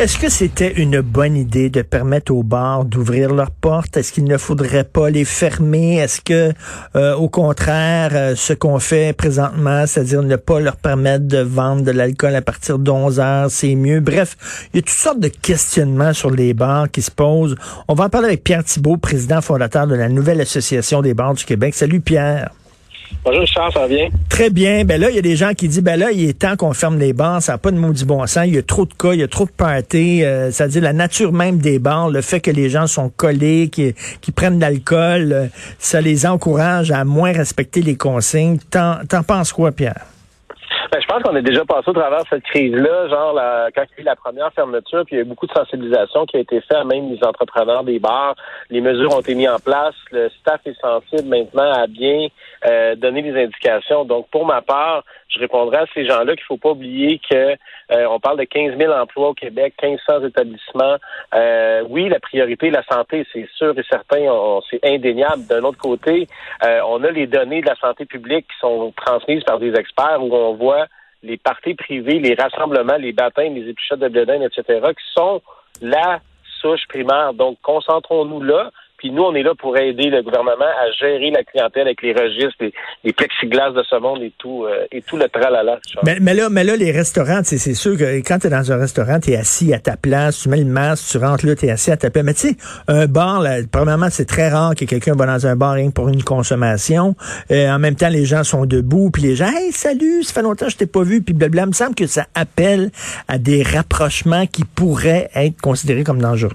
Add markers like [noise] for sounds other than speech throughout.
Est-ce que c'était une bonne idée de permettre aux bars d'ouvrir leurs portes? Est-ce qu'il ne faudrait pas les fermer? Est-ce que, euh, au contraire, euh, ce qu'on fait présentement, c'est-à-dire ne pas leur permettre de vendre de l'alcool à partir d'11 heures, c'est mieux? Bref, il y a toutes sortes de questionnements sur les bars qui se posent. On va en parler avec Pierre Thibault, président fondateur de la nouvelle Association des bars du Québec. Salut Pierre. Bonjour ça va bien? Très bien. Ben là, il y a des gens qui disent, ben là, il est temps qu'on ferme les bars, ça n'a pas de maudit bon sens, il y a trop de cas, il y a trop de parties, euh, c'est-à-dire la nature même des bars, le fait que les gens sont collés, qui, qui prennent de l'alcool, euh, ça les encourage à moins respecter les consignes. T'en penses quoi, Pierre? Ben, je pense qu'on est déjà passé au travers de cette crise-là, genre la, quand il y a eu la première fermeture, puis il y a eu beaucoup de sensibilisation qui a été faite, même les entrepreneurs des bars. Les mesures ont été mises en place. Le staff est sensible maintenant à bien euh, donner des indications. Donc, pour ma part, je répondrai à ces gens-là qu'il faut pas oublier que euh, on parle de 15 000 emplois au Québec, 1500 établissements. Euh, oui, la priorité, la santé, c'est sûr et certain, c'est indéniable. D'un autre côté, on a les données de la santé publique qui sont transmises par des experts où on voit les parties privées, les rassemblements, les baptêmes, les épluchettes de bledin, etc., qui sont la souche primaire. Donc, concentrons-nous là. Puis nous, on est là pour aider le gouvernement à gérer la clientèle avec les registres, les, les plexiglas de ce monde et tout, euh, et tout le tralala. Mais, mais, là, mais là, les restaurants, c'est sûr que quand tu es dans un restaurant, tu es assis à ta place, tu mets le masque, tu rentres là, tu es assis à ta place. Mais tu sais, un bar, là, premièrement, c'est très rare que quelqu'un va dans un bar rien pour une consommation. Euh, en même temps, les gens sont debout, puis les gens, hey, salut, ça fait longtemps que je t'ai pas vu, puis blabla. Il me semble que ça appelle à des rapprochements qui pourraient être considérés comme dangereux.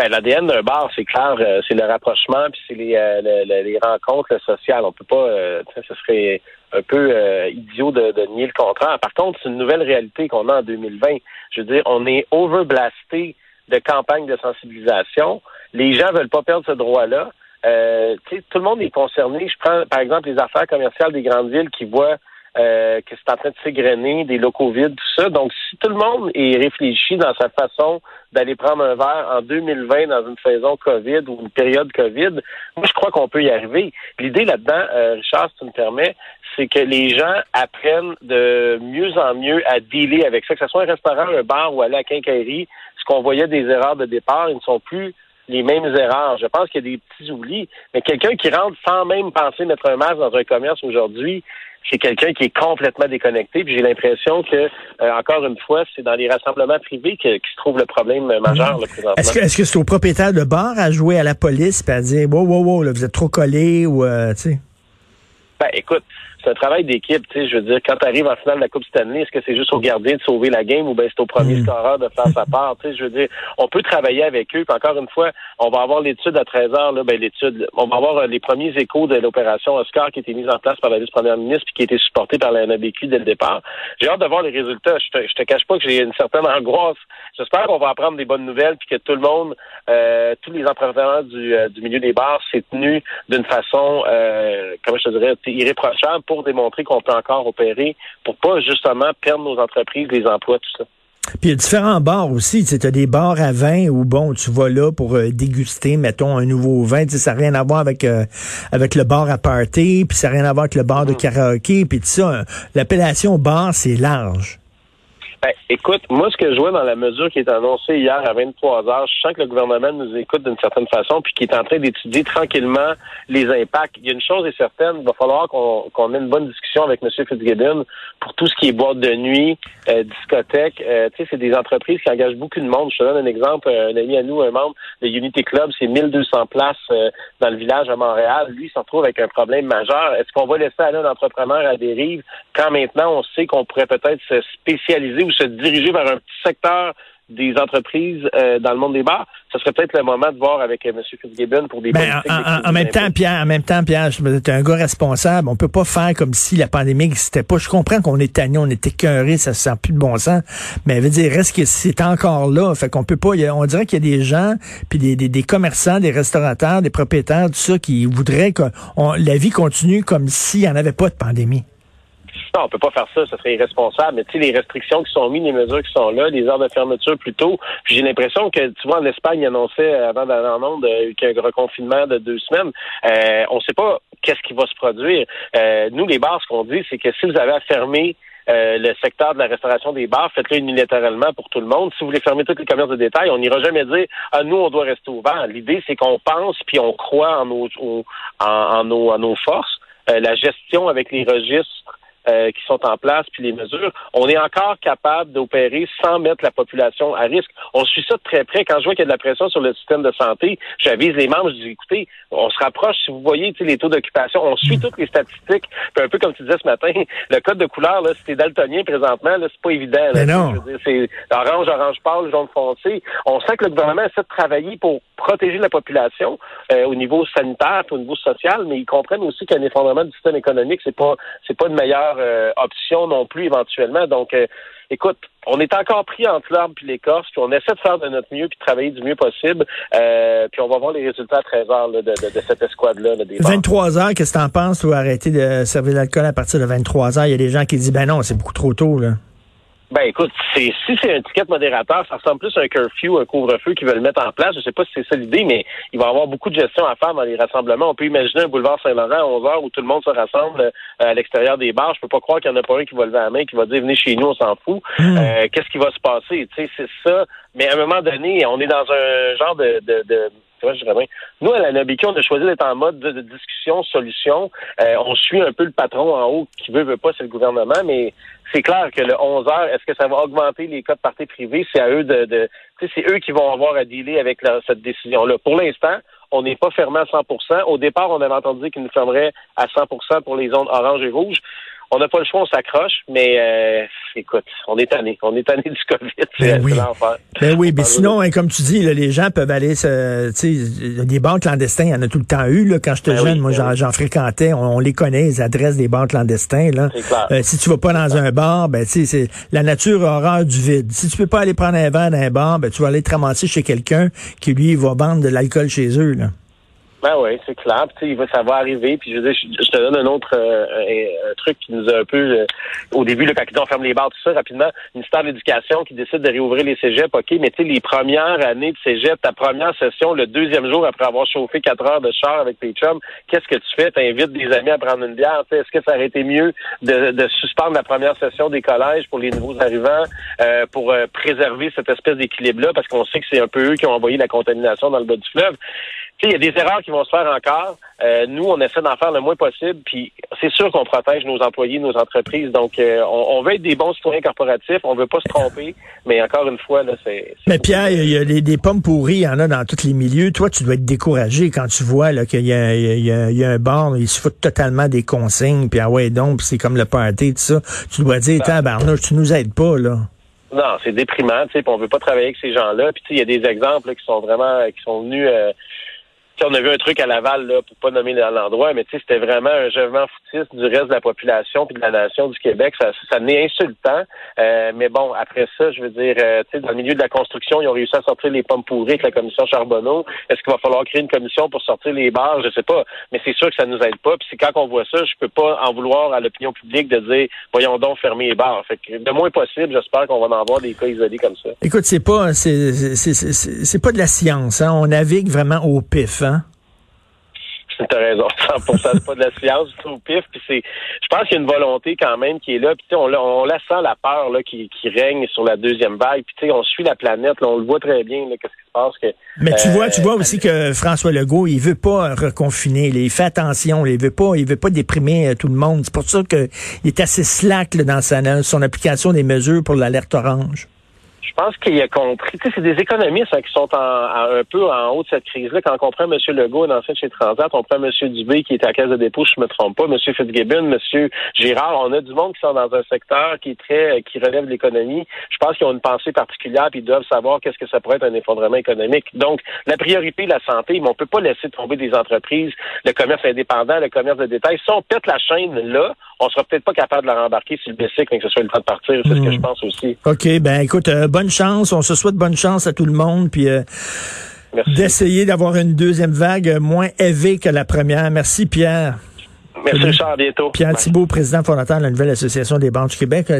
Ben, L'ADN d'un bar, c'est clair, euh, c'est le rapprochement, puis c'est les, euh, les, rencontres sociales. On peut pas, euh, ce serait un peu idiot de, de, nier le contraire. Par contre, c'est une nouvelle réalité qu'on a en 2020. Je veux dire, on est overblasté de campagnes de sensibilisation. Les gens veulent pas perdre ce droit-là. tout le monde est concerné. Je prends, par exemple, les affaires commerciales des grandes villes qui voient euh, que c'est en train de s'égrener, des locaux vides, tout ça. Donc, si tout le monde est réfléchi dans sa façon d'aller prendre un verre en 2020 dans une saison COVID ou une période COVID, moi, je crois qu'on peut y arriver. L'idée là-dedans, euh, Richard, si tu me permets, c'est que les gens apprennent de mieux en mieux à dealer avec ça, que ce soit un restaurant, un bar ou aller à quincaillerie. Ce qu'on voyait des erreurs de départ, ils ne sont plus les mêmes erreurs. Je pense qu'il y a des petits oublis, mais quelqu'un qui rentre sans même penser mettre un masque dans un commerce aujourd'hui, c'est quelqu'un qui est complètement déconnecté. Puis j'ai l'impression que, euh, encore une fois, c'est dans les rassemblements privés que, se trouve le problème majeur présentement. Est-ce que est-ce que c'est au propriétaire de bar à jouer à la police et à dire wow wow wow là, vous êtes trop collé ou euh, tu sais? Ben écoute, c'est un travail d'équipe, tu sais, je veux dire, quand tu arrives en finale de la Coupe Stanley, est-ce que c'est juste au gardien de sauver la game ou bien c'est au premier mm. scoreur de faire sa part, tu sais, je veux dire, on peut travailler avec eux, puis encore une fois, on va avoir l'étude à 13 heures, là, ben l'étude, on va avoir euh, les premiers échos de l'opération Oscar qui a été mise en place par la vice-première ministre puis qui a été supportée par la NABQ dès le départ. J'ai hâte de voir les résultats. Je te, je te cache pas que j'ai une certaine [laughs] angoisse. J'espère qu'on va apprendre des bonnes nouvelles puis que tout le monde, euh, tous les entrepreneurs du, euh, du milieu des bars s'est tenu d'une façon, euh, comment je te dirais, irréprochable pour démontrer qu'on peut encore opérer, pour pas justement perdre nos entreprises, les emplois, tout ça. Puis il y a différents bars aussi. Tu as des bars à vin où, bon, tu vas là pour euh, déguster, mettons, un nouveau vin. Tu sais, ça n'a rien à voir avec euh, avec le bar à party, puis ça n'a rien à voir avec le bar de mm. karaoké, puis tout ça. L'appellation bar, c'est large. Ben, écoute, moi, ce que je vois dans la mesure qui est annoncée hier à 23 heures, je sens que le gouvernement nous écoute d'une certaine façon, puis qui est en train d'étudier tranquillement les impacts. Il y a une chose est certaine, il va falloir qu'on ait une bonne discussion avec M. Fitzgibbon pour tout ce qui est boîte de nuit, euh, discothèque. Euh, tu sais, c'est des entreprises qui engagent beaucoup de monde. Je te donne un exemple. Un ami à nous, un membre de Unity Club, c'est 1200 places euh, dans le village à Montréal. Lui, il se retrouve avec un problème majeur. Est-ce qu'on va laisser aller un entrepreneur à dérive quand maintenant on sait qu'on pourrait peut-être se spécialiser se diriger vers un petit secteur des entreprises euh, dans le monde des bars, ce serait peut-être le moment de voir avec euh, M. Fitzgibbon pour des ben, en, en, même temps, Pierre, en même temps, Pierre, tu es un gars responsable. On peut pas faire comme si la pandémie n'existait pas. Je comprends qu'on est tanné, on est écœuré, ça se sent plus de bon sens. Mais veut dire, reste que c'est encore là. Fait qu'on peut pas. on dirait qu'il y a des gens, puis des, des, commerçants, des restaurateurs, des propriétaires, tout ça, qui voudraient que la vie continue comme s'il n'y en avait pas de pandémie. Non, on peut pas faire ça, ça serait irresponsable. Mais tu sais, les restrictions qui sont mises, les mesures qui sont là, les heures de fermeture plus tôt. Puis j'ai l'impression que, tu vois, en Espagne, ils annonçaient avant d'aller en onde euh, qu'il y a un reconfinement de deux semaines. Euh, on sait pas qu'est-ce qui va se produire. Euh, nous, les bars, ce qu'on dit, c'est que si vous avez à fermer euh, le secteur de la restauration des bars, faites-le unilatéralement pour tout le monde. Si vous voulez fermer tous les commerces de détail, on n'ira jamais dire ah nous on doit rester ouvert. L'idée c'est qu'on pense puis on croit en nos en, nos, en nos forces. Euh, la gestion avec les registres euh, qui sont en place, puis les mesures, on est encore capable d'opérer sans mettre la population à risque. On suit ça de très près. Quand je vois qu'il y a de la pression sur le système de santé, j'avise les membres, je dis, écoutez, on se rapproche, si vous voyez les taux d'occupation, on suit toutes les statistiques. Puis un peu comme tu disais ce matin, le code de couleur, là, si t'es daltonien présentement, là, c'est pas évident. Mais non. C'est orange, orange pâle, jaune foncé. On sent que le gouvernement essaie de travailler pour protéger la population euh, au niveau sanitaire, au niveau social, mais ils comprennent aussi qu'un effondrement du système économique, c'est pas c'est pas une meilleure euh, option non plus éventuellement. Donc, euh, écoute, on est encore pris entre l'arbre puis l'écorce, puis on essaie de faire de notre mieux puis de travailler du mieux possible. puis on va voir les résultats à 13 heures de, de, cette escouade-là. 23 heures, qu'est-ce que tu en penses ou arrêter de servir l'alcool à partir de 23 heures? Il y a des gens qui disent ben non, c'est beaucoup trop tôt, là. Ben écoute, c'est si c'est un ticket modérateur, ça ressemble plus à un curfew, un couvre-feu qui veulent mettre en place. Je sais pas si c'est ça l'idée, mais il va y avoir beaucoup de gestion à faire dans les rassemblements. On peut imaginer un boulevard Saint-Laurent à 11 heures où tout le monde se rassemble euh, à l'extérieur des bars. Je peux pas croire qu'il y en a pas un qui va lever la main, qui va dire venez chez nous, on s'en fout. Hmm. Euh, qu'est-ce qui va se passer? Tu sais, c'est ça. Mais à un moment donné, on est dans un genre de, de, de nous, à la Nobiki, on a choisi d'être en mode de, discussion, solution. Euh, on suit un peu le patron en haut qui veut, veut pas, c'est le gouvernement, mais c'est clair que le 11 heures, est-ce que ça va augmenter les cas de parties privées? C'est à eux de, de c'est eux qui vont avoir à dealer avec cette décision-là. Pour l'instant, on n'est pas fermé à 100% Au départ, on avait entendu qu'ils nous fermeraient à 100% pour les zones orange et rouge on n'a pas le choix, on s'accroche, mais euh, écoute, on est tanné. On est tanné du COVID. [laughs] Ben oui. Ben oui, mais sinon, hein, comme tu dis, les gens peuvent aller tu sais, des banques clandestins, il y en a tout le temps eu. Là, quand j'étais ben jeune, moi, ben j'en fréquentais. On, les connaît, les adresses des banques clandestins. Là. Euh, si tu vas pas dans un bar, ben tu sais, la nature horreur du vide. Si tu peux pas aller prendre un verre dans un bar, ben tu vas aller te ramasser chez quelqu'un qui lui va vendre de l'alcool chez eux. Là. Ben oui, c'est clair. Puis, ça va arriver. Puis je veux dire, je, te donne un autre euh, un, truc qui nous a un peu euh, au début, le quand ils ont fermé les bars, tout ça, rapidement, ministère de l'Éducation qui décide de réouvrir les cégeps, OK, mais tu sais, les premières années de cégep, ta première session, le deuxième jour après avoir chauffé quatre heures de char avec tes chums, qu'est-ce que tu fais? T'invites des amis à prendre une bière. Est-ce que ça aurait été mieux de, de, suspendre la première session des collèges pour les nouveaux arrivants euh, pour préserver cette espèce d'équilibre-là? Parce qu'on sait que c'est un peu eux qui ont envoyé la contamination dans le bas du fleuve il y a des erreurs qui vont se faire encore. Euh, nous, on essaie d'en faire le moins possible, puis c'est sûr qu'on protège nos employés, nos entreprises. Donc, euh, on, veut être des bons citoyens corporatifs, on veut pas se tromper, mais encore une fois, là, c'est... Mais Pierre, il y a des, pommes pourries, il y en a dans tous les milieux. Toi, tu dois être découragé quand tu vois qu'il y a, y, y a un bar, il se fout totalement des consignes, puis ah ouais, donc, c'est comme le party, tout ça. Tu dois dire, tabarnouche, tu nous aides pas, là. Non, c'est déprimant, tu sais, on veut pas travailler avec ces gens-là. Puis, tu sais, il y a des exemples qui sont vraiment, qui sont venus... Euh, on a vu un truc à Laval, là, pour pas nommer l'endroit, mais c'était vraiment un jugement foutiste du reste de la population puis de la nation du Québec. Ça, ça n'est insultant. Euh, mais bon, après ça, je veux dire, euh, dans le milieu de la construction, ils ont réussi à sortir les pommes pourries avec la commission Charbonneau. Est-ce qu'il va falloir créer une commission pour sortir les barres? Je sais pas. Mais c'est sûr que ça nous aide pas. Puis c'est quand on voit ça, je peux pas en vouloir à l'opinion publique de dire, voyons donc fermer les barres. Fait que de moins possible, j'espère qu'on va en avoir des cas isolés comme ça. Écoute, c'est pas, c'est, c'est, pas de la science, hein. On navigue vraiment au pif, hein? [laughs] T'as raison, 100%, c'est pas de la science, c'est au pif. Puis c'est, je pense qu'il y a une volonté quand même qui est là. Puis on, on la sent la peur là qui, qui règne sur la deuxième vague. Puis tu sais, on suit la planète, là, on le voit très bien. Qu'est-ce qui se passe que, Mais tu vois, tu vois aussi que François Legault, il veut pas reconfiner. il fait attention. il veut pas, il veut pas déprimer euh, tout le monde. C'est pour ça qu'il est assez slack dans sa, son application des mesures pour l'alerte orange je pense qu'il a compris. Tu sais, c'est des économistes hein, qui sont en, un peu en haut de cette crise-là. Quand on comprend M. Legault, un ancien chez Transat, on prend M. Dubé qui est à la caisse de dépôt, je ne me trompe pas, M. Fitzgibbon, M. Girard. On a du monde qui sont dans un secteur qui est très, qui relève de l'économie. Je pense qu'ils ont une pensée particulière puis ils doivent savoir qu'est-ce que ça pourrait être un effondrement économique. Donc, la priorité, la santé, mais on peut pas laisser tomber des entreprises, le commerce indépendant, le commerce de détail. Si on pète la chaîne là, on sera peut-être pas capable de la rembarquer sur le bicycle, mais que ce soit le temps de partir. C'est ce que hmm. je pense aussi. OK, ben écoute, euh, bonne chance. On se souhaite bonne chance à tout le monde. Puis euh, d'essayer d'avoir une deuxième vague moins élevée que la première. Merci, Pierre. Merci, Richard. À bientôt. Pierre Thibault, président fondateur de la nouvelle Association des banques du Québec.